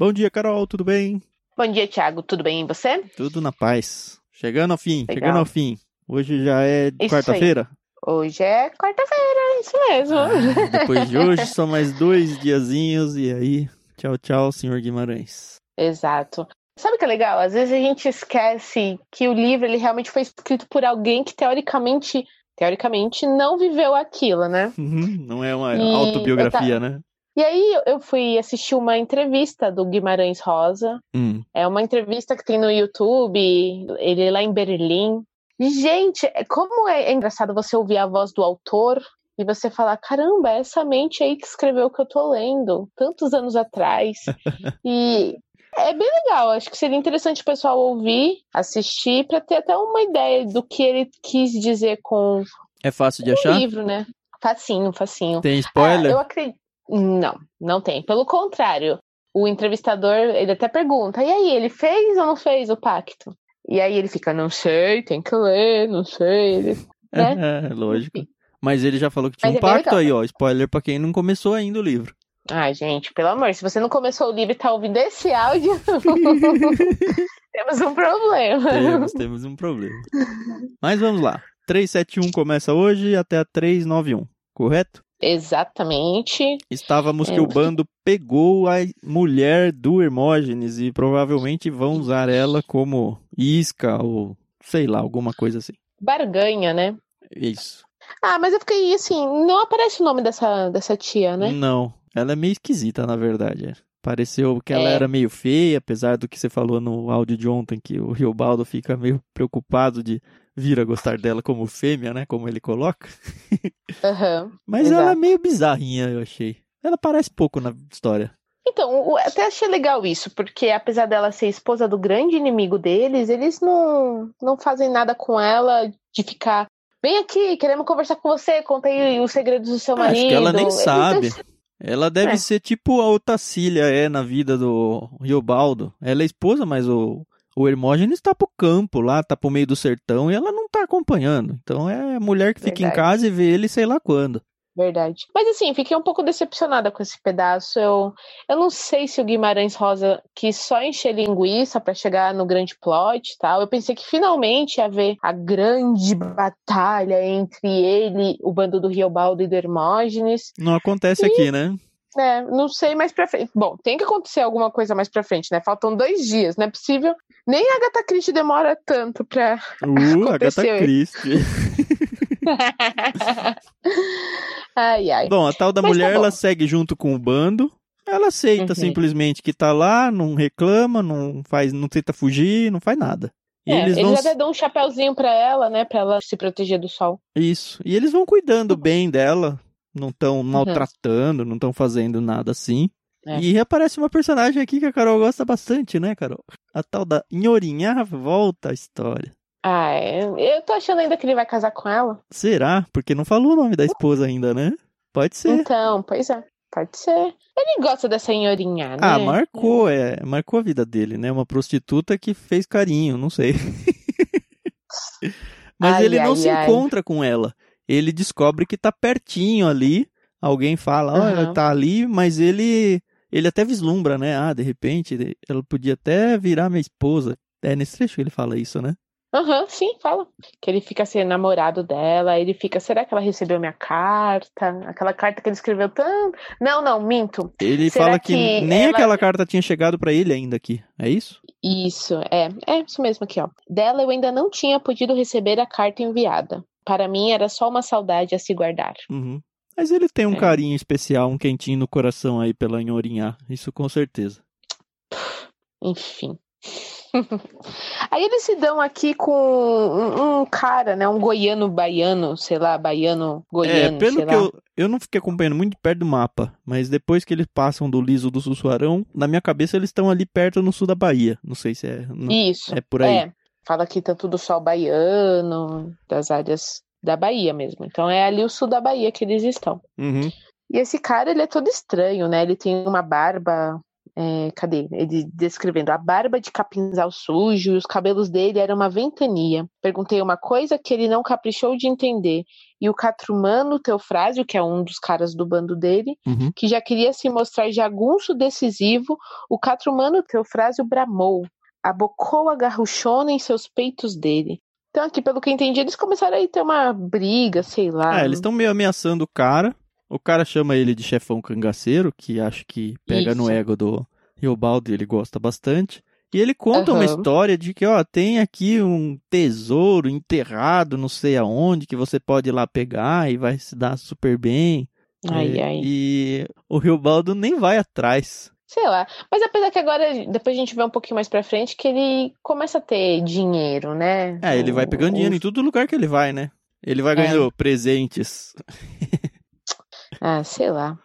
Bom dia, Carol, tudo bem? Bom dia, Thiago, tudo bem e você? Tudo na paz. Chegando ao fim, Legal. chegando ao fim. Hoje já é quarta-feira? Hoje é quarta-feira, isso mesmo. Ah, depois de hoje são mais dois diazinhos e aí, tchau, tchau, senhor Guimarães. Exato. Sabe o que é legal? Às vezes a gente esquece que o livro ele realmente foi escrito por alguém que teoricamente, teoricamente não viveu aquilo, né? Uhum, Não é uma E autobiografia, né? E aí eu fui assistir uma entrevista do Guimarães Rosa. Hum. É uma entrevista que tem no YouTube, ele é lá em Berlim. E, gente, é- como é engraçado você ouvir a voz do autor e você falar: caramba, é essa mente aí que escreveu o que eu tô lendo, tantos anos atrás. e é bem legal, acho que seria interessante o pessoal ouvir, assistir, para ter até uma ideia do que ele quis dizer com É fácil de o achar? livro, né? Facinho, facinho. Tem Ah, spoiler? eu acredito. Não, não tem. Pelo contrário, o entrevistador, ele até pergunta: e aí, ele fez ou não fez o pacto? E aí ele fica: não sei, tem que ler, não sei. Ele- né? É, lógico. Mas ele já falou que tinha Mas um é pacto legal. aí, ó. Spoiler pra quem não começou ainda o livro. Ai, gente, pelo amor, se você não começou o livro e tá ouvindo esse áudio, temos um problema. Temos, temos um problema. Mas vamos lá. 371 começa hoje até a 391, correto? Exatamente. Estávamos que É. o bando pegou a mulher do Hermógenes e provavelmente vão usar ela como isca ou sei lá, alguma coisa assim. Barganha, né? Isso. Ah, mas eu fiquei assim, não aparece o nome dessa, dessa tia, né? Não, ela é meio esquisita, na verdade. é. Pareceu que ela É. era meio feia, apesar do que você falou no áudio de ontem, que o Riobaldo fica meio preocupado de vir a gostar dela como fêmea, né? Como ele coloca. Aham. Mas Exato. ela é meio bizarrinha, eu achei. Ela parece pouco na história. Então, até achei legal isso, porque apesar dela ser esposa do grande inimigo deles, eles não, não fazem nada com ela de ficar. Vem aqui, queremos conversar com você, conta aí os segredos do seu Ah, acho marido. que ela nem Eles sabe. deixam- Ela deve É. ser tipo a Otacília é na vida do Riobaldo. Ela é esposa, mas o, o Hermógenes tá pro campo lá, tá pro meio do sertão e ela não tá acompanhando. Então é a mulher que fica em Verdade. casa e vê ele sei lá quando. Verdade. Mas assim, fiquei um pouco decepcionada com esse pedaço. Eu, eu não sei se o Guimarães Rosa quis só encher linguiça pra chegar no grande plot e tal. Eu pensei que finalmente ia haver a grande batalha entre ele, o bando do Riobaldo e do Hermógenes. Não acontece aqui, né? É, não sei mais pra frente. Bom, tem que acontecer alguma coisa mais pra frente, né? Faltam dois dias, não é possível. Nem a Agatha Christie demora tanto pra. Uh, Agatha Aconteceu. Christie. ai, ai. Bom, a tal da Mas tá mulher, bom. ela segue junto com o bando. Ela aceita Uhum. simplesmente que tá lá, não reclama, não faz, não tenta fugir, não faz nada. E É, eles eles vão até dão um chapéuzinho pra ela, né? Pra ela se proteger do sol. Isso. E eles vão cuidando Uhum. bem dela, não estão maltratando, não estão fazendo nada assim. É. E reaparece uma personagem aqui que a Carol gosta bastante, né, Carol? A tal da Inhorinha volta à história. Ah, é. eu tô achando ainda que ele vai casar com ela. Será? Porque não falou o nome da esposa ainda, né? Pode ser. Então, pois é. Pode ser. Ele gosta dessa senhorinha, né? Ah, marcou, é, marcou a vida dele, né? Uma prostituta que fez carinho, não sei. Mas Ai, ele não ai, se ai. encontra com ela. Ele descobre que tá pertinho ali. Alguém fala, olha, Aham. tá ali, mas ele ele até vislumbra, né? Ah, de repente, ela podia até virar minha esposa. É nesse trecho que ele fala isso, né? Aham, sim, fala. Que ele fica sendo namorado dela, ele fica, será que ela recebeu minha carta? Aquela carta que ele escreveu tanto. Não, não, minto. Ele Será fala que, que nem ela- aquela carta tinha chegado pra ele ainda aqui. É isso? Isso, é. É isso mesmo aqui, ó. Dela eu ainda não tinha podido receber a carta enviada. Para mim era só uma saudade a se guardar. Uhum. Mas ele tem um É. carinho especial, um quentinho no coração aí pela Nhorinha. Isso com certeza. Enfim. Aí eles se dão aqui com um, um cara, né? Um goiano baiano, sei lá, baiano goiano, é, pelo que eu, eu não fiquei acompanhando muito de perto do mapa, mas depois que eles passam do liso do Sussuarão, na minha cabeça eles estão ali perto no sul da Bahia. Não sei se é, não- Isso. é por aí. É. Fala aqui tanto do sol baiano, das áreas da Bahia mesmo. Então é ali o sul da Bahia que eles estão. Uhum. E esse cara, ele é todo estranho, né? Ele tem uma barba É, cadê? Ele descrevendo a barba de capinzal sujo e os cabelos dele eram uma ventania. Perguntei uma coisa que ele não caprichou de entender. E o Catrumano Teofrásio, que é um dos caras do bando dele, Uhum. que já queria se mostrar jagunço decisivo, o Catrumano Teofrásio bramou. Abocou a garruchona em seus peitos dele. Então, aqui, pelo que eu entendi, eles começaram a ter uma briga, sei lá. É, eles estão meio ameaçando o cara. O cara chama ele de chefão cangaceiro, que acho que pega no Isso. ego do Riobaldo e ele gosta bastante. E ele conta uma Aham. história de que, ó, tem aqui um tesouro enterrado não sei aonde, que você pode ir lá pegar e vai se dar super bem. Ai, É, ai. E o Riobaldo nem vai atrás. Sei lá. Mas apesar que agora, depois a gente vê um pouquinho mais pra frente, que ele começa a ter dinheiro, né? É, ele vai pegando dinheiro em todo lugar que ele vai, né? Ele vai É. ganhando presentes. Ah, sei lá.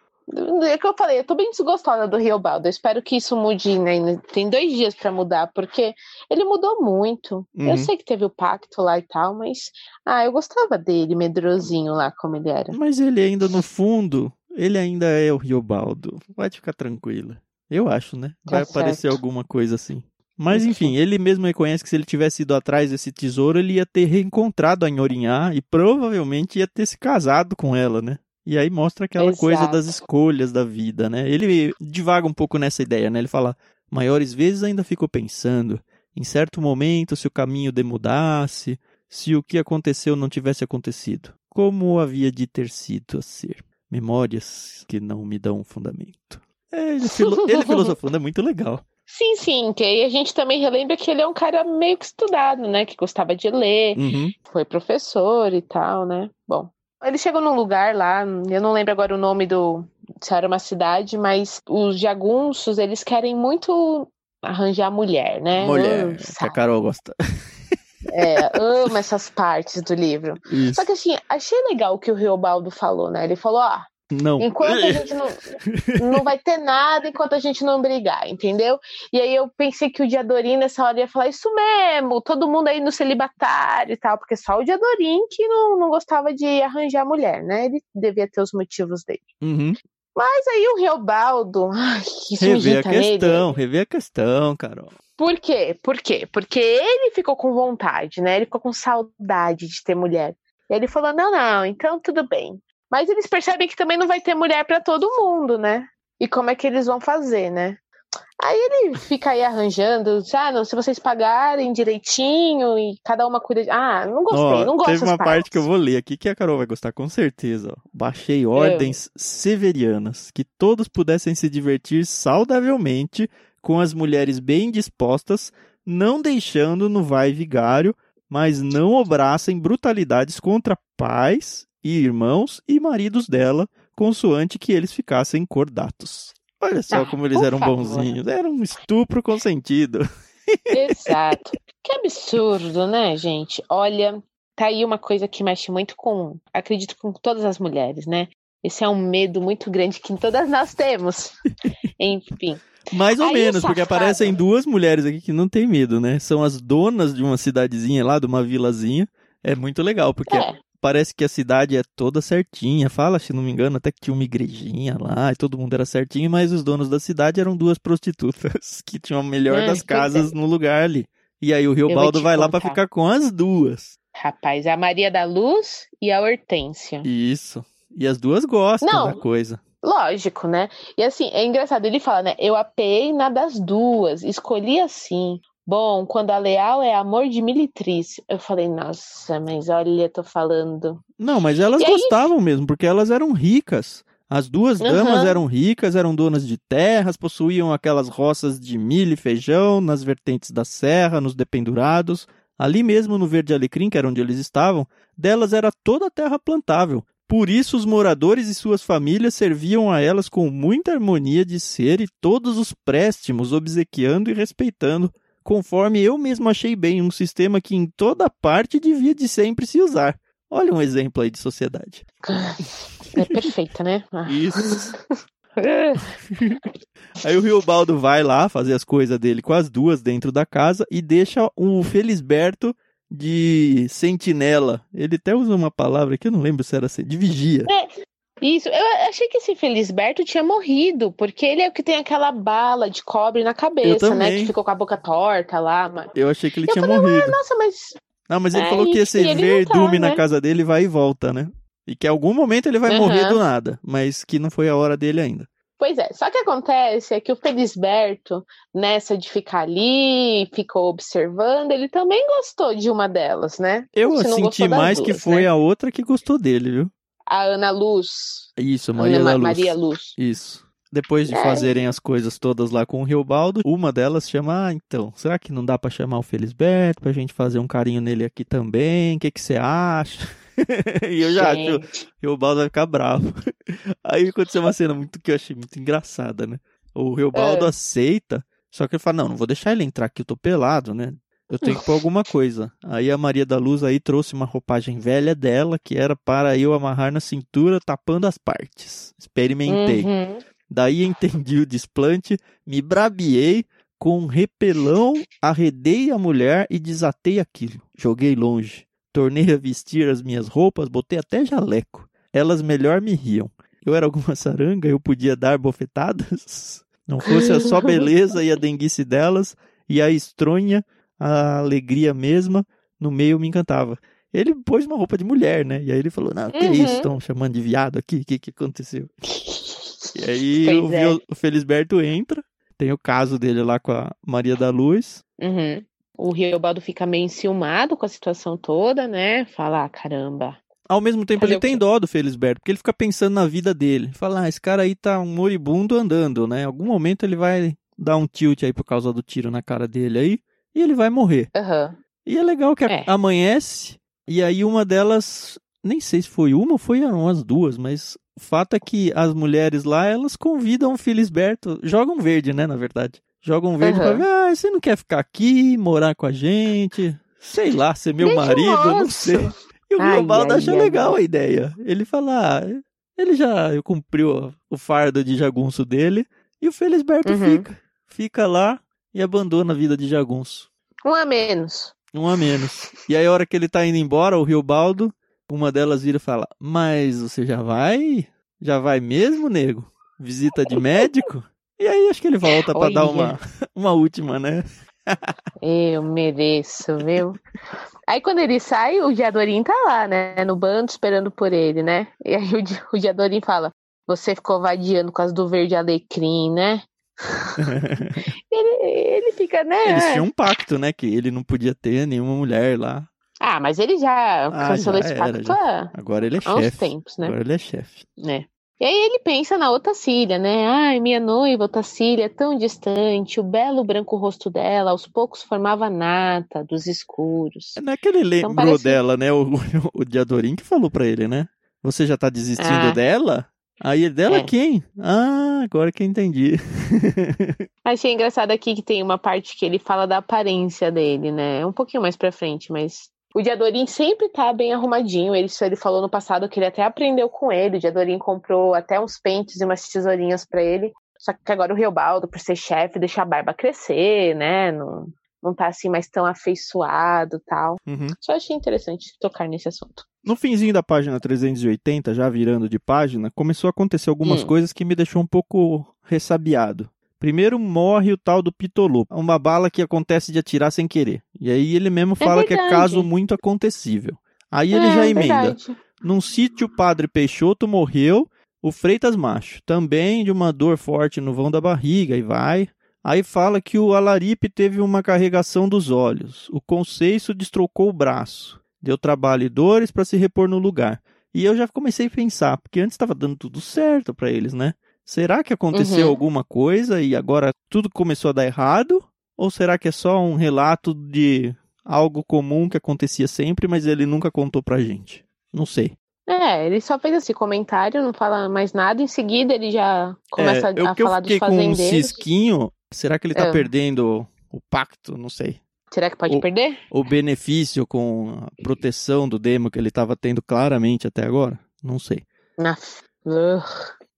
É que eu falei, eu tô bem desgostada do Riobaldo. Eu espero que isso mude, né? Tem dois dias pra mudar, porque ele mudou muito. Uhum. Eu sei que teve o pacto lá e tal, mas. Ah, eu gostava dele, medrosinho lá, como ele era. Mas ele ainda, no fundo, ele ainda é o Riobaldo. Pode ficar tranquila. Eu acho, né? Tá Vai aparecer certo. alguma coisa assim. Mas Enfim. ele mesmo reconhece que se ele tivesse ido atrás desse tesouro, ele ia ter reencontrado a Nhorinhá e provavelmente ia ter se casado com ela, né? E aí mostra aquela coisa Exato. das escolhas da vida, né? Ele divaga um pouco nessa ideia, né? Ele fala: maiores vezes ainda fico pensando, em certo momento, se o caminho demudasse, se o que aconteceu não tivesse acontecido, como havia de ter sido a ser. Memórias que não me dão fundamento. É, ele, filo- ele filosofando é muito legal. Sim, sim, que aí a gente também relembra que ele é um cara meio que estudado, né? Que gostava de ler, Uhum. foi professor e tal, né? Bom, eles chegam num lugar lá, eu não lembro agora o nome do. Se era uma cidade, mas os jagunços, eles querem muito arranjar mulher, né? Mulher, Uh, que a? Carol gosta. É, amo essas partes do livro. Isso. Só que assim, achei legal o que o Riobaldo falou, né? Ele falou, ó, Não. enquanto a gente não, não vai ter nada enquanto a gente não brigar, entendeu? E aí eu pensei que o Diadorim nessa hora ia falar isso mesmo, todo mundo aí no celibatário e tal, porque só o Diadorim que não, não gostava de arranjar mulher, né? Ele devia ter os motivos dele. Uhum. Mas aí o Riobaldo, ai, isso Rever a nele. questão, rever a questão, Carol. Por quê? Por quê? Porque ele ficou com vontade, né? Ele ficou com saudade de ter mulher. E ele falou: não, não, então tudo bem. Mas eles percebem que também não vai ter mulher pra todo mundo, né? E como é que eles vão fazer, né? Aí ele fica aí arranjando, ah, não, se vocês pagarem direitinho e cada uma cuida de. Ah, não gostei, Ó, não gosto teve uma parte partes. que eu vou ler aqui que a Carol vai gostar com certeza. Ó. Baixei ordens severianas, que todos pudessem se divertir saudavelmente com as mulheres bem dispostas, não deixando no vai vigário, mas não obrassem brutalidades contra pais e irmãos e maridos dela, consoante que eles ficassem cordatos. Olha só Ah, como eles eram favor. bonzinhos. Era um estupro consentido. Exato. Que absurdo, né, gente? Olha, tá aí uma coisa que mexe muito com, acredito, com todas as mulheres, né? Esse é um medo muito grande que todas nós temos. Enfim. Mais ou Aí menos, porque aparecem duas mulheres aqui que não tem medo, né? São as donas de uma cidadezinha lá, de uma vilazinha. É muito legal, porque É, parece que a cidade é toda certinha. Fala, se não me engano, até que tinha uma igrejinha lá e todo mundo era certinho, mas os donos da cidade eram duas prostitutas que tinham a melhor Ah, das pois casas no lugar ali. E aí o vou Riobaldo te vai lá pra contar. ficar com as duas. rapaz, é a Maria da Luz e a Hortência. Isso. E as duas gostam Não. da coisa. Lógico, né? E assim, é engraçado, ele fala, né? Eu apeei na das duas, escolhi assim. Bom, quando a leal é amor de militriz. Eu falei, nossa, mas olha, tô falando. Não, mas elas E aí- gostavam mesmo, porque elas eram ricas. As duas damas eram ricas, eram donas de terras, possuíam aquelas roças de milho e feijão nas vertentes da serra, nos dependurados. Ali mesmo no Verde Alecrim, que era onde eles estavam, delas era toda a terra plantável. Por isso os moradores e suas famílias serviam a elas com muita harmonia de ser e todos os préstimos, obsequiando e respeitando, conforme eu mesmo achei bem, um sistema que em toda parte devia de sempre se usar. Olha um exemplo aí de sociedade. É perfeita, né? Ah. Isso. Aí o Riobaldo vai lá fazer as coisas dele com as duas dentro da casa e deixa o Felisberto de sentinela. Ele até usa uma palavra que eu não lembro se era assim, de vigia. Isso, eu achei que esse Felisberto tinha morrido, porque ele é o que tem aquela bala de cobre na cabeça, né? Que ficou com a boca torta lá. Mas... Eu achei que ele eu tinha falei, morrido. Nossa, mas. Não, mas ele é, falou que esse verdume tá, na né? casa dele vai e volta, né? E que em algum momento ele vai uhum. morrer do nada, mas que não foi a hora dele ainda. Pois é, só que acontece é que o Felisberto, nessa de ficar ali, ficou observando, ele também gostou de uma delas, né? Eu senti mais duas, que foi né? a outra que gostou dele, viu? A Ana Luz. Isso, Maria Ana, Luz. Maria Luz. Isso. Depois de é. fazerem as coisas todas lá com o Riobaldo, uma delas chama, ah, então, será que não dá para chamar o Felisberto pra gente fazer um carinho nele aqui também? O que que você acha? e eu já Gente. acho que o Baldo vai ficar bravo. Aí aconteceu uma cena muito que eu achei muito engraçada, né? O Riobaldo é. aceita, só que ele fala: Não, não vou deixar ele entrar aqui, eu tô pelado, né? Eu tenho que pôr alguma coisa. Aí a Maria da Luz aí trouxe uma roupagem velha dela, que era para eu amarrar na cintura, tapando as partes. Experimentei. Uhum. Daí entendi o desplante, me brabiei, com um repelão, arredei a mulher e desatei aquilo. Joguei longe. Tornei a vestir as minhas roupas, botei até jaleco. Elas melhor me riam. Eu era alguma saranga, eu podia dar bofetadas? Não fosse a só beleza e a denguice delas, e a estronha, a alegria mesma, no meio me encantava. Ele pôs uma roupa de mulher, né? E aí ele falou: Não, que uhum. isso? Estão chamando de viado aqui? O que, que aconteceu? E aí o, é. o Felisberto entra, tem o caso dele lá com a Maria da Luz. Uhum. O Riobaldo fica meio enciumado com a situação toda, né? Fala, ah, caramba. Ao mesmo tempo, ele tem dó do Felisberto, porque ele fica pensando na vida dele. Fala, ah, esse cara aí tá um moribundo andando, né? Em algum momento ele vai dar um tilt aí por causa do tiro na cara dele aí, e ele vai morrer. Uhum. E é legal que é. amanhece, e aí uma delas, nem sei se foi uma ou foi umas duas, mas o fato é que as mulheres lá, elas convidam o Felisberto, jogam verde, né, na verdade. Joga um verde uhum. pra ver, ah, você não quer ficar aqui, morar com a gente? Sei lá, ser meu marido, moço. não sei. E o Globaldo acha ai, legal ai. a ideia. Ele fala, ah, ele já cumpriu o fardo de jagunço dele, e o Felisberto uhum. fica. Fica lá e abandona a vida de jagunço. Um a menos. Um a menos. E aí, a hora que ele tá indo embora, o Riobaldo, uma delas vira e fala, mas você já vai? Já vai mesmo, nego? Visita de médico? E aí acho que ele volta para dar uma, uma última, né? Eu mereço, viu? Aí quando ele sai, o Diadorim tá lá, né? No bando esperando por ele, né? E aí o, o Diadorim fala: Você ficou vadiando com as do verde alecrim, né? ele, ele fica, né? Eles tinham um pacto, né? Que ele não podia ter nenhuma mulher lá. Ah, mas ele já ah, cancelou já esse pacto já. Agora ele é chefe. tempos, né? Agora ele é chefe. É. E aí ele pensa na Otacília, né? Ai, minha noiva Otacília, tão distante, o belo branco rosto dela aos poucos formava nata dos escuros. É, não é que ele lembrou então, parece... dela, né? O, o, Diadorim que falou para ele, né? Você já tá desistindo ah. dela? Aí dela é. quem? Ah, agora que eu entendi. Achei engraçado aqui que tem uma parte que ele fala da aparência dele, né? É um pouquinho mais pra frente, mas o Diadorim sempre tá bem arrumadinho. Ele, ele falou no passado que ele até aprendeu com ele. O Diadorim comprou até uns pentes e umas tesourinhas para ele. Só que agora o Riobaldo, por ser chefe, deixa a barba crescer, né? Não, não tá assim mais tão afeiçoado tal. Uhum. Só achei interessante tocar nesse assunto. No finzinho da página 380, já virando de página, começou a acontecer algumas hum. coisas que me deixou um pouco ressabiado. Primeiro morre o tal do Pitolu, uma bala que acontece de atirar sem querer. E aí ele mesmo é fala é que é caso muito acontecível. Aí ele é, já emenda. Verdade. Num sítio o padre Peixoto morreu, o Freitas Macho, também de uma dor forte no vão da barriga, e vai. Aí fala que o Alaripe teve uma carregação dos olhos, o Conceiço destrocou o braço, deu trabalho e dores para se repor no lugar. E eu já comecei a pensar, porque antes estava dando tudo certo para eles, né? Será que aconteceu uhum. alguma coisa e agora tudo começou a dar errado? Ou será que é só um relato de algo comum que acontecia sempre, mas ele nunca contou pra gente? Não sei. É, ele só fez esse comentário, não fala mais nada. Em seguida, ele já começa é, a falar dos fazendeiros. Com um cisquinho, será que ele tá é. perdendo o pacto? Não sei. Será que pode o, perder? O benefício com a proteção do demo que ele estava tendo claramente até agora? Não sei.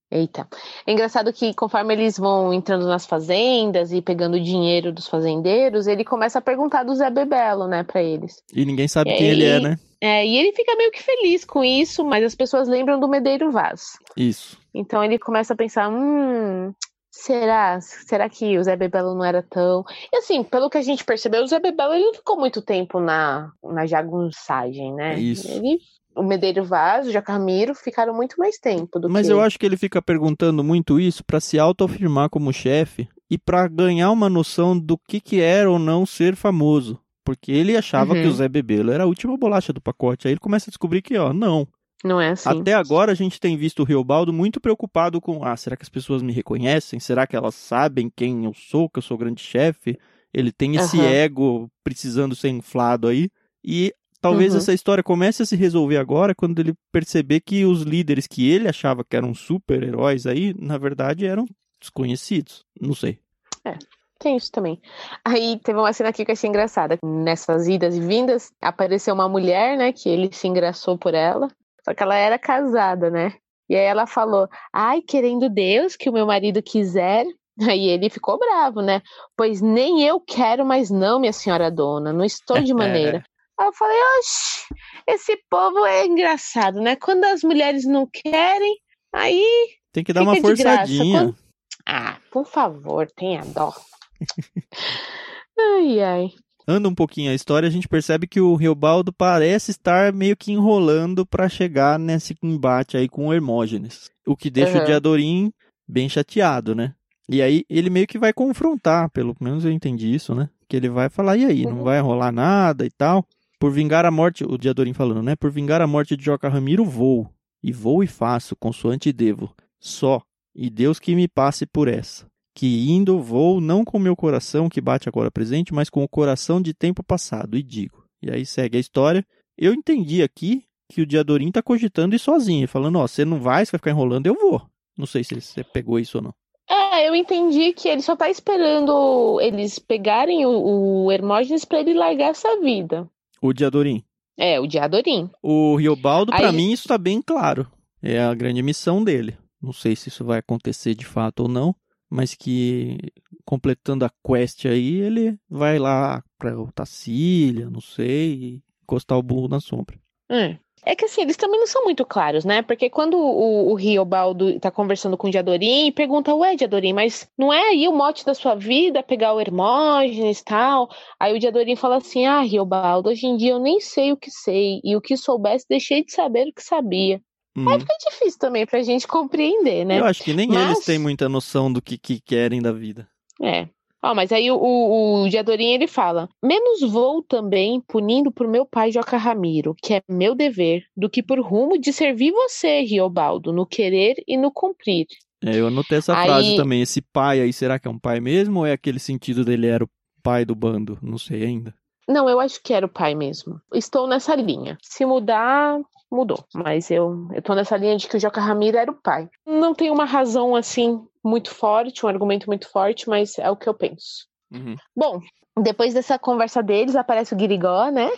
Eita. É engraçado que conforme eles vão entrando nas fazendas e pegando o dinheiro dos fazendeiros, ele começa a perguntar do Zé Bebelo, né, pra eles. E ninguém sabe e quem aí, ele é, né? É, e ele fica meio que feliz com isso, mas as pessoas lembram do Medeiro Vaz. Isso. Então ele começa a pensar, hum, será? Será que o Zé Bebelo não era tão... E assim, pelo que a gente percebeu, o Zé Bebelo ele não ficou muito tempo na, na jagunçagem, né? Isso. Ele o Medeiro Vaz, o Jacamiro ficaram muito mais tempo do Mas que eu acho que ele fica perguntando muito isso para se autoafirmar como chefe e para ganhar uma noção do que, que era ou não ser famoso. Porque ele achava uhum. que o Zé Bebelo era a última bolacha do pacote. Aí ele começa a descobrir que, ó, não. Não é assim. Até agora a gente tem visto o Riobaldo muito preocupado com, ah, será que as pessoas me reconhecem? Será que elas sabem quem eu sou, que eu sou grande chefe? Ele tem esse uhum. ego precisando ser inflado aí. E Talvez uhum. essa história comece a se resolver agora quando ele perceber que os líderes que ele achava que eram super-heróis aí, na verdade, eram desconhecidos. Não sei. É. Tem isso também. Aí teve uma cena aqui que eu achei engraçada. Nessas idas e vindas, apareceu uma mulher, né? Que ele se engraçou por ela. Só que ela era casada, né? E aí ela falou: Ai, querendo Deus que o meu marido quiser. Aí ele ficou bravo, né? Pois nem eu quero, mas não, minha senhora dona. Não estou de maneira. Aí eu falei, oxe, esse povo é engraçado, né? Quando as mulheres não querem, aí. Tem que dar uma forçadinha. Quando... Ah, por favor, tenha dó. ai, ai. Anda um pouquinho a história, a gente percebe que o Riobaldo parece estar meio que enrolando para chegar nesse embate aí com o Hermógenes. O que deixa uhum. o Diadorim bem chateado, né? E aí ele meio que vai confrontar, pelo menos eu entendi isso, né? Que ele vai falar, e aí, não uhum. vai rolar nada e tal. Por vingar a morte, o Diadorim falando, né? Por vingar a morte de Joca Ramiro, vou. E vou e faço, consoante devo. Só. E Deus que me passe por essa. Que indo vou não com meu coração que bate agora presente, mas com o coração de tempo passado. E digo. E aí segue a história. Eu entendi aqui que o Diadorim tá cogitando ir sozinho, falando, ó, você não vai, você vai ficar enrolando, eu vou. Não sei se você pegou isso ou não. É, eu entendi que ele só tá esperando eles pegarem o, o Hermógenes para ele largar essa vida. O Diadorim. É, o Diadorim. O Riobaldo, para mim, isso tá bem claro. É a grande missão dele. Não sei se isso vai acontecer de fato ou não, mas que completando a quest aí, ele vai lá pra Otacília, não sei, e encostar o burro na sombra. É. É que assim, eles também não são muito claros, né? Porque quando o, o Riobaldo tá conversando com o Diadorim e pergunta, ué, Diadorim, mas não é aí o mote da sua vida pegar o Hermógenes e tal? Aí o Diadorim fala assim, ah, Riobaldo, hoje em dia eu nem sei o que sei, e o que soubesse deixei de saber o que sabia. Hum. Aí fica difícil também pra gente compreender, né? Eu acho que nem mas... eles têm muita noção do que, que querem da vida. É, Ó, mas aí o, o, o Diadorim ele fala: menos vou também punindo por meu pai Joca Ramiro, que é meu dever, do que por rumo de servir você, Riobaldo, no querer e no cumprir. É, eu anotei essa aí... frase também. Esse pai aí, será que é um pai mesmo ou é aquele sentido dele era o pai do bando? Não sei ainda. Não, eu acho que era o pai mesmo. Estou nessa linha. Se mudar, mudou. Mas eu, eu tô nessa linha de que o Joca Ramiro era o pai. Não tem uma razão assim muito forte, um argumento muito forte, mas é o que eu penso. Uhum. Bom, depois dessa conversa deles, aparece o Guirigó, né?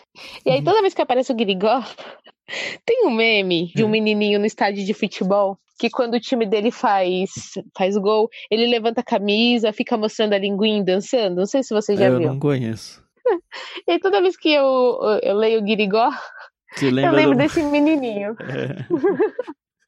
E aí, uhum. toda vez que aparece o Guirigó, tem um meme de um uhum. menininho no estádio de futebol que quando o time dele faz, faz gol, ele levanta a camisa, fica mostrando a linguinha dançando. Não sei se você já eu viu. Eu não conheço. e aí, toda vez que eu, eu leio o Guirigó, eu lembro do... desse menininho.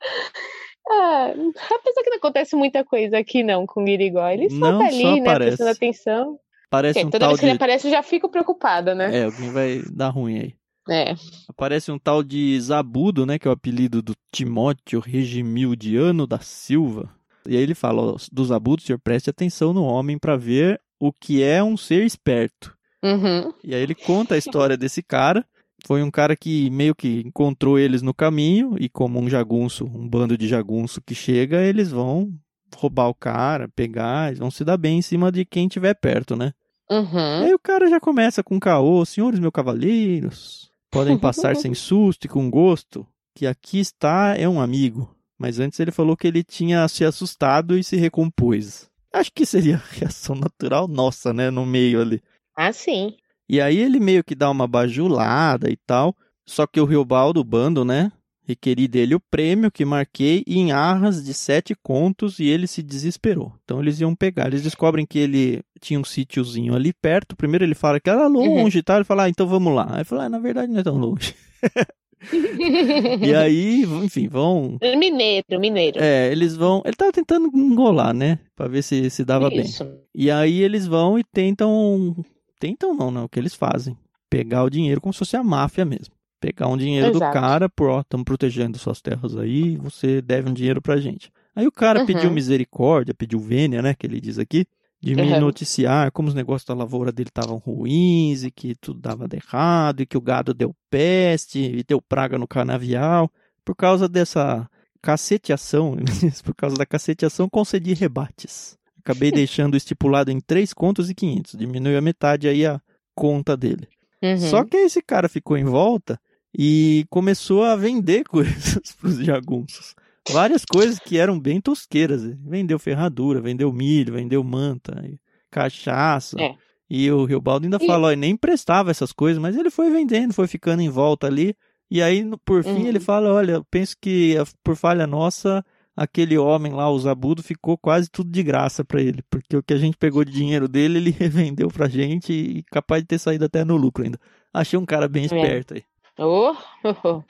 É. Ah, apesar que não acontece muita coisa aqui não com o Guirigó. Ele só não, tá ali, só né, prestando atenção. Parece um toda tal vez que de... ele aparece eu já fico preocupada, né? É, alguém vai dar ruim aí. É. Aparece um tal de Zabudo, né, que é o apelido do Timóteo Regimildiano da Silva. E aí ele fala, ó, do Zabudo, senhor, preste atenção no homem para ver o que é um ser esperto. Uhum. E aí ele conta a história desse cara foi um cara que meio que encontrou eles no caminho e como um jagunço, um bando de jagunço que chega, eles vão roubar o cara, pegar, eles vão se dar bem em cima de quem tiver perto, né? Uhum. Aí o cara já começa com caô, senhores meus cavaleiros, podem passar sem susto e com gosto, que aqui está é um amigo. Mas antes ele falou que ele tinha se assustado e se recompôs. Acho que seria a reação natural nossa, né, no meio ali. Ah, sim. E aí ele meio que dá uma bajulada e tal. Só que o Riobaldo, o bando, né? requeri dele o prêmio que marquei em arras de sete contos e ele se desesperou. Então eles iam pegar. Eles descobrem que ele tinha um sítiozinho ali perto. Primeiro ele fala que era longe e tal. Ele fala, ah, então vamos lá. Aí fala, ah, na verdade não é tão longe. e aí, enfim, vão. Mineiro, mineiro. É, eles vão. Ele tava tentando engolar, né? Pra ver se se dava Isso. bem. E aí eles vão e tentam. Tentam não, não. O que eles fazem? Pegar o dinheiro como se fosse a máfia mesmo. Pegar um dinheiro Exato. do cara, por ó, estamos protegendo suas terras aí, você deve um dinheiro pra gente. Aí o cara Uhum. pediu misericórdia, pediu vênia, né? Que ele diz aqui. De me Uhum. noticiar como os negócios da lavoura dele estavam ruins e que tudo dava de errado e que o gado deu peste e deu praga no canavial. Por causa dessa caceteação, por causa da caceteação, concedi rebates. Acabei deixando estipulado em 3 contos e 500. Diminuiu a metade aí a conta dele. Uhum. Só que esse cara ficou em volta e começou a vender coisas para os jagunços. Várias coisas que eram bem tosqueiras. Vendeu ferradura, vendeu milho, vendeu manta, cachaça. É. E o Riobaldo ainda E- falou, nem emprestava essas coisas, mas ele foi vendendo, foi ficando em volta ali. E aí, por fim, Uhum. ele fala: Olha, eu penso que por falha nossa, aquele homem lá, o Zabudo, ficou quase tudo de graça pra ele. Porque o que a gente pegou de dinheiro dele, ele revendeu pra gente e capaz de ter saído até no lucro ainda. Achei um cara bem É. esperto aí. Oh, oh, oh.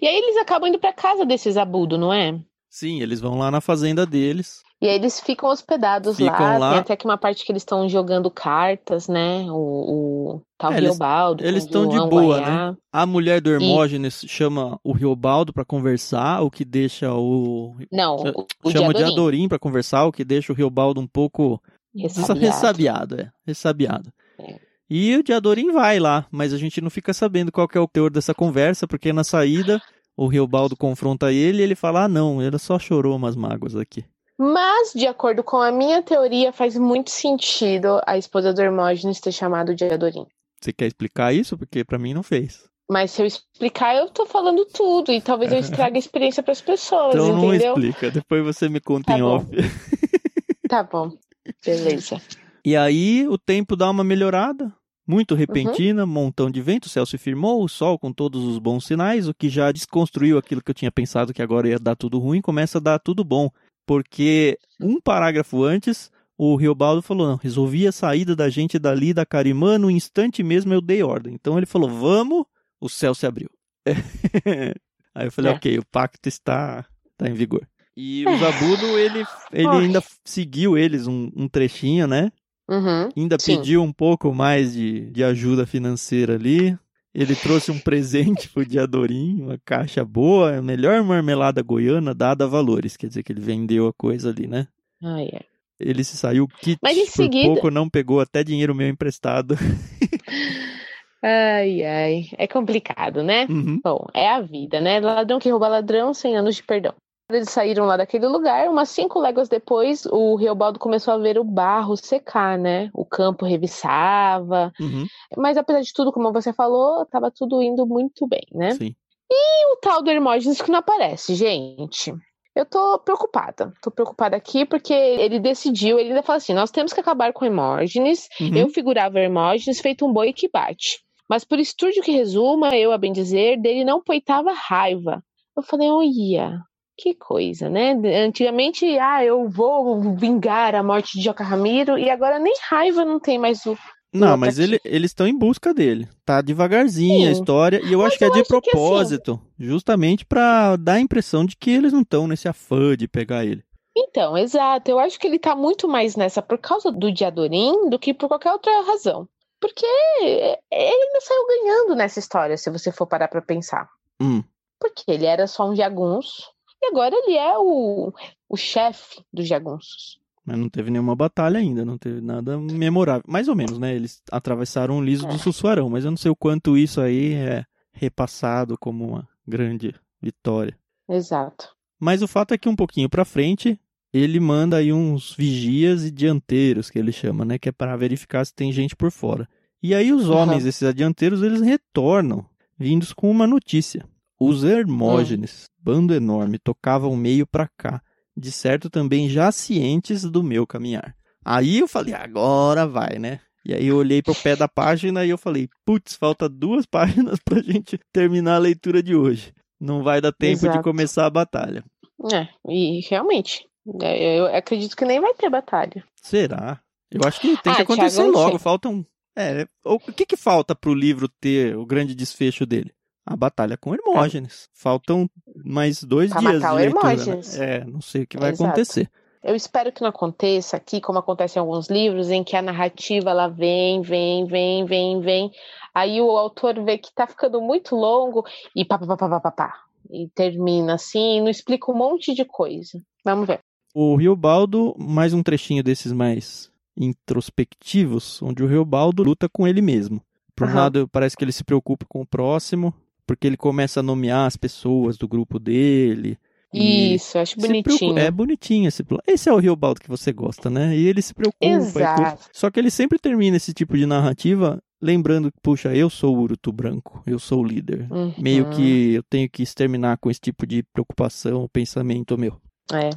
E aí eles acabam indo pra casa desses abudo, não é? Sim, eles vão lá na fazenda deles. E aí eles ficam hospedados Ficam lá. lá. Tem até que uma parte que eles estão jogando cartas, né? O, o tal É, Riobaldo. eles estão de boa, Guaiá. A mulher do Hermógenes chama o Riobaldo pra conversar, o que deixa o. Não, o, o chama de. Adorim pra conversar, o que deixa o Riobaldo um pouco Ressabiado. Ressabiado, é. Ressabiado. É. E o Diadorim vai lá, mas a gente não fica sabendo qual é o teor dessa conversa, porque na saída o Riobaldo confronta ele e ele fala: Ah, não, ele só chorou umas mágoas aqui. Mas, de acordo com a minha teoria, faz muito sentido a esposa do Hermógenes ter chamado de Adorim. Você quer explicar isso? Porque pra mim não fez. Mas se eu explicar, eu tô falando tudo. E talvez eu estrague a experiência pras pessoas, Então não entendeu? explica, depois você me conta Tá em bom. off. Tá bom. Beleza. E aí o tempo dá uma melhorada, muito Uhum. repentina, montão de vento, o céu se firmou, o sol com todos os bons sinais, o que já desconstruiu aquilo que eu tinha pensado que agora ia dar tudo ruim, começa a dar tudo bom. Porque um parágrafo antes, o Riobaldo falou, não, resolvi a saída da gente dali da Carimã, no instante mesmo eu dei ordem. Então ele falou, vamos, o céu se abriu. aí eu falei, É. ok, o pacto está, está em vigor. E o Zabudo, ele, ele Ai. ainda seguiu eles um, um trechinho, né? Uhum. Ainda Sim. pediu um pouco mais de, de ajuda financeira ali. Ele trouxe um presente pro Diadorim, uma caixa boa, a melhor marmelada goiana dada a valores. Quer dizer que ele vendeu a coisa ali, né? Ah, é. Ele se saiu kit, Mas em por seguida- pouco não pegou até dinheiro meu emprestado. Ai, ai. É complicado, né? Uhum. Bom, é a vida, né? Ladrão que rouba ladrão, 100 anos de perdão. Eles saíram lá daquele lugar, umas cinco léguas depois, o Riobaldo começou a ver o barro secar, né? O campo reviçava. Uhum. Mas apesar de tudo, como você falou, tava tudo indo muito bem, né? Sim. E o tal do Hermógenes que não aparece, gente. Eu tô preocupada. Tô preocupada aqui porque ele decidiu, ele ainda fala assim: nós temos que acabar com Hermógenes. Uhum. Eu figurava Hermógenes feito um boi que bate. Mas por estúdio que resuma, eu a bem dizer, dele não poitava raiva. Eu falei, olha, que coisa, né? Antigamente, ah, eu vou vingar a morte de Joca Ramiro, e agora nem raiva não tem mais o. Não, mas ele, eles estão em busca dele. Tá devagarzinho a Sim. história. E eu Mas acho que é eu de acho que, assim- propósito. Justamente pra dar a impressão de que eles não estão nesse afã de pegar ele. Então, exato. Eu acho que ele tá muito mais nessa por causa do Diadorim do que por qualquer outra razão. Porque ele ainda saiu ganhando nessa história, se você for parar pra pensar. Hum. Porque ele era só um jagunço e agora ele é o, o chefe dos jagunços. Mas não teve nenhuma batalha ainda, não teve nada memorável. Mais ou menos, né? Eles atravessaram o liso É. do Sussuarão, mas eu não sei o quanto isso aí é repassado como uma grande vitória. Exato. Mas o fato é que um pouquinho pra frente, ele manda aí uns vigias e dianteiros, que ele chama, né? Que é para verificar se tem gente por fora. E aí os homens, esses adianteiros, eles retornam, vindos com uma notícia. Os Hermógenes, bando enorme, tocavam meio pra cá, de certo também já cientes do meu caminhar. Aí eu falei, agora vai, né? E aí eu olhei pro pé da página e eu falei, putz, falta duas páginas pra gente terminar a leitura de hoje. Não vai dar tempo Exato. de começar a batalha. É, e realmente, é, eu acredito que nem vai ter batalha. Será? Eu acho que tem que Ah, acontecer Thiago, logo. Faltam. É, o o que que falta pro livro ter o grande desfecho dele? A batalha com Hermógenes. Faltam mais dois Pra dias matar de o leitura. né? Hermógenes. É, não sei o que vai Exato. acontecer. Eu espero que não aconteça aqui, como acontece em alguns livros, em que a narrativa ela vem, vem, vem, vem, vem. Aí o autor vê que tá ficando muito longo e pá, pá, pá, pá, pá, pá, pá. E termina assim, não explica um monte de coisa. Vamos ver. O Riobaldo, mais um trechinho desses mais introspectivos, onde o Riobaldo luta com ele mesmo. Por um Aham. lado, parece que ele se preocupa com o próximo, porque ele começa a nomear as pessoas do grupo dele. e Isso, acho bonitinho. É bonitinho esse plano. Esse é o Riobaldo que você gosta, né? E ele se preocupa. e Exato. tudo. Só que ele sempre termina esse tipo de narrativa lembrando que, puxa, eu sou o Urutu Branco, eu sou o líder. Uhum. Meio que eu tenho que exterminar com esse tipo de preocupação, pensamento meu. É.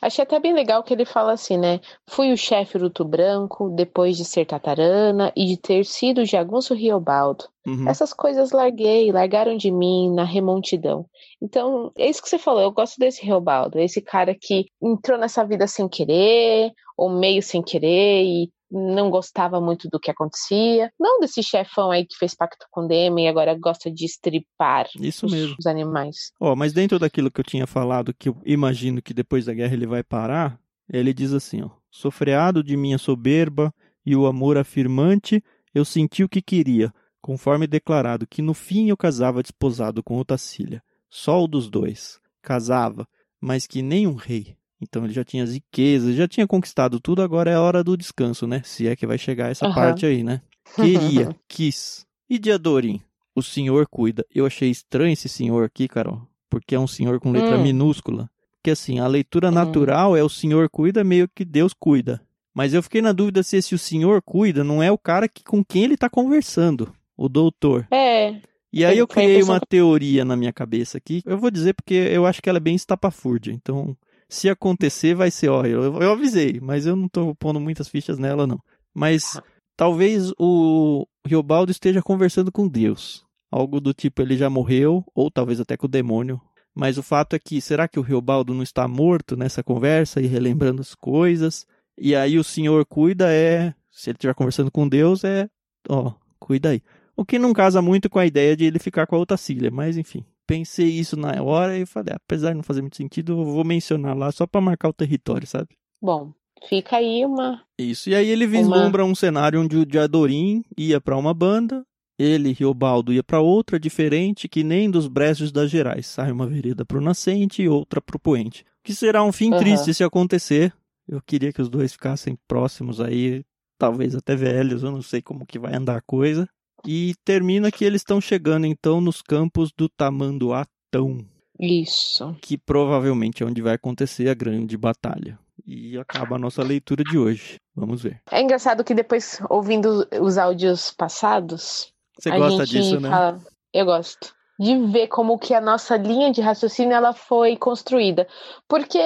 Achei até bem legal que ele fala assim, né? Fui o chefe Urutu Branco depois de ser tatarana e de ter sido jagunço Riobaldo. Uhum. Essas coisas larguei, largaram de mim na remontidão. Então, é isso que você falou, eu gosto desse Riobaldo, esse cara que entrou nessa vida sem querer, ou meio sem querer, e não gostava muito do que acontecia. Não desse chefão aí que fez pacto com Dema e agora gosta de estripar Isso os, mesmo. os animais. Ó, mas dentro daquilo que eu tinha falado, que eu imagino que depois da guerra ele vai parar, ele diz assim, ó: Sofreado de minha soberba e o amor afirmante, eu senti o que queria, conforme declarado que no fim eu casava desposado com Otacília. Só o dos dois. Casava, mas que nem um rei. Então ele já tinha as riquezas, já tinha conquistado tudo, agora é a hora do descanso, né? Se é que vai chegar essa Aham. parte aí, né? Queria, quis. E de Adorim? O senhor cuida. Eu achei estranho esse senhor aqui, Carol, porque é um senhor com letra Hum. minúscula. Porque assim, a leitura Hum. natural é o senhor cuida, meio que Deus cuida. Mas eu fiquei na dúvida se esse o senhor cuida não é o cara que, com quem ele tá conversando, o doutor. É, E aí eu criei uma teoria na minha cabeça aqui. Eu vou dizer porque eu acho que ela é bem estapafúrdia. Então, se acontecer, vai ser, ó, eu, eu avisei, mas eu não tô pondo muitas fichas nela, não. Mas talvez o Riobaldo esteja conversando com Deus. Algo do tipo, ele já morreu, ou talvez até com o demônio. Mas o fato é que, será que o Riobaldo não está morto nessa conversa e relembrando as coisas? E aí o senhor cuida é, se ele estiver conversando com Deus, é, ó, cuida aí. O que não casa muito com a ideia de ele ficar com a Otacília, mas enfim. Pensei isso na hora e falei, apesar de não fazer muito sentido, eu vou mencionar lá só pra marcar o território, sabe? bom, fica aí uma. Isso. E aí ele vislumbra um cenário onde o Diadorim ia pra uma banda, ele, Riobaldo, ia pra outra diferente, que nem dos brejos das Gerais. Sai uma vereda pro nascente e outra pro poente. Que será um fim Aham. triste se acontecer. Eu queria que os dois ficassem próximos aí, talvez até velhos, eu não sei como que vai andar a coisa. E termina que eles estão chegando então nos campos do Tamanduatão, Isso. que provavelmente é onde vai acontecer a grande batalha. E acaba a nossa leitura de hoje. Vamos ver. É engraçado que depois, ouvindo os áudios passados, Você gosta disso, né? fala. Eu gosto. De ver como que a nossa linha de raciocínio ela foi construída. Porque,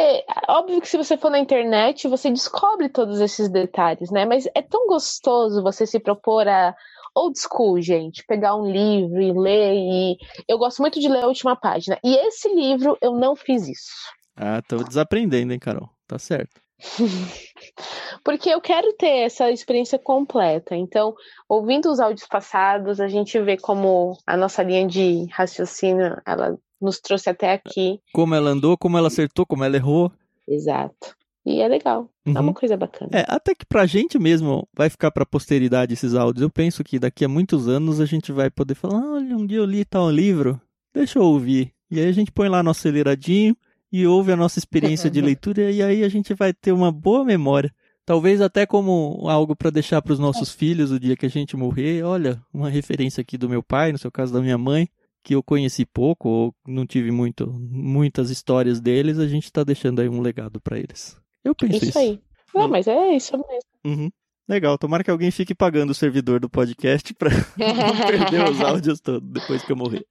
óbvio que se você for na internet, você descobre todos esses detalhes, né? Mas é tão gostoso você se propor a old school, gente. Pegar um livro e ler. E eu gosto muito de ler a última página. E esse livro eu não fiz isso. Ah, tô desaprendendo, hein, Carol? Tá certo. Porque eu quero ter essa experiência completa. Então, ouvindo os áudios passados, a gente vê como a nossa linha de raciocínio, ela nos trouxe até aqui. Como ela andou, como ela acertou, como ela errou. Exato. E é legal. É Uhum. uma coisa bacana. É, até que pra gente mesmo vai ficar pra posteridade esses áudios. Eu penso que daqui a muitos anos a gente vai poder falar: olha, um dia eu li tal livro, deixa eu ouvir. E aí a gente põe lá no aceleradinho e ouve a nossa experiência de leitura e aí a gente vai ter uma boa memória. Talvez até como algo pra deixar pros nossos filhos o dia que a gente morrer. Olha, uma referência aqui do meu pai, no seu caso da minha mãe, que eu conheci pouco ou não tive muito, muitas histórias deles, a gente tá deixando aí um legado pra eles. Eu penso isso. isso aí. Não, mas é isso mesmo. Uhum. Legal, tomara que alguém fique pagando o servidor do podcast pra não perder os áudios todos depois que eu morrer.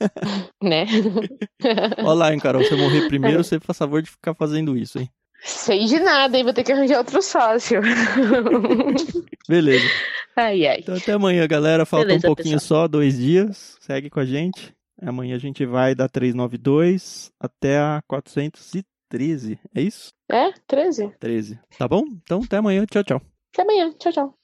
né? Olha lá, hein, Carol, se eu morrer primeiro, você faz favor de ficar fazendo isso, hein? Sei de nada, hein? Vou ter que arranjar outro sócio. Beleza. ai, ai. Então até amanhã, galera. Falta Beleza, um pouquinho pessoal. só, dois dias. Segue com a gente. Amanhã a gente vai da 392 até a 413. É isso? É, 13. 13. Tá bom? Então até amanhã. Tchau, tchau. Até amanhã. Tchau, tchau.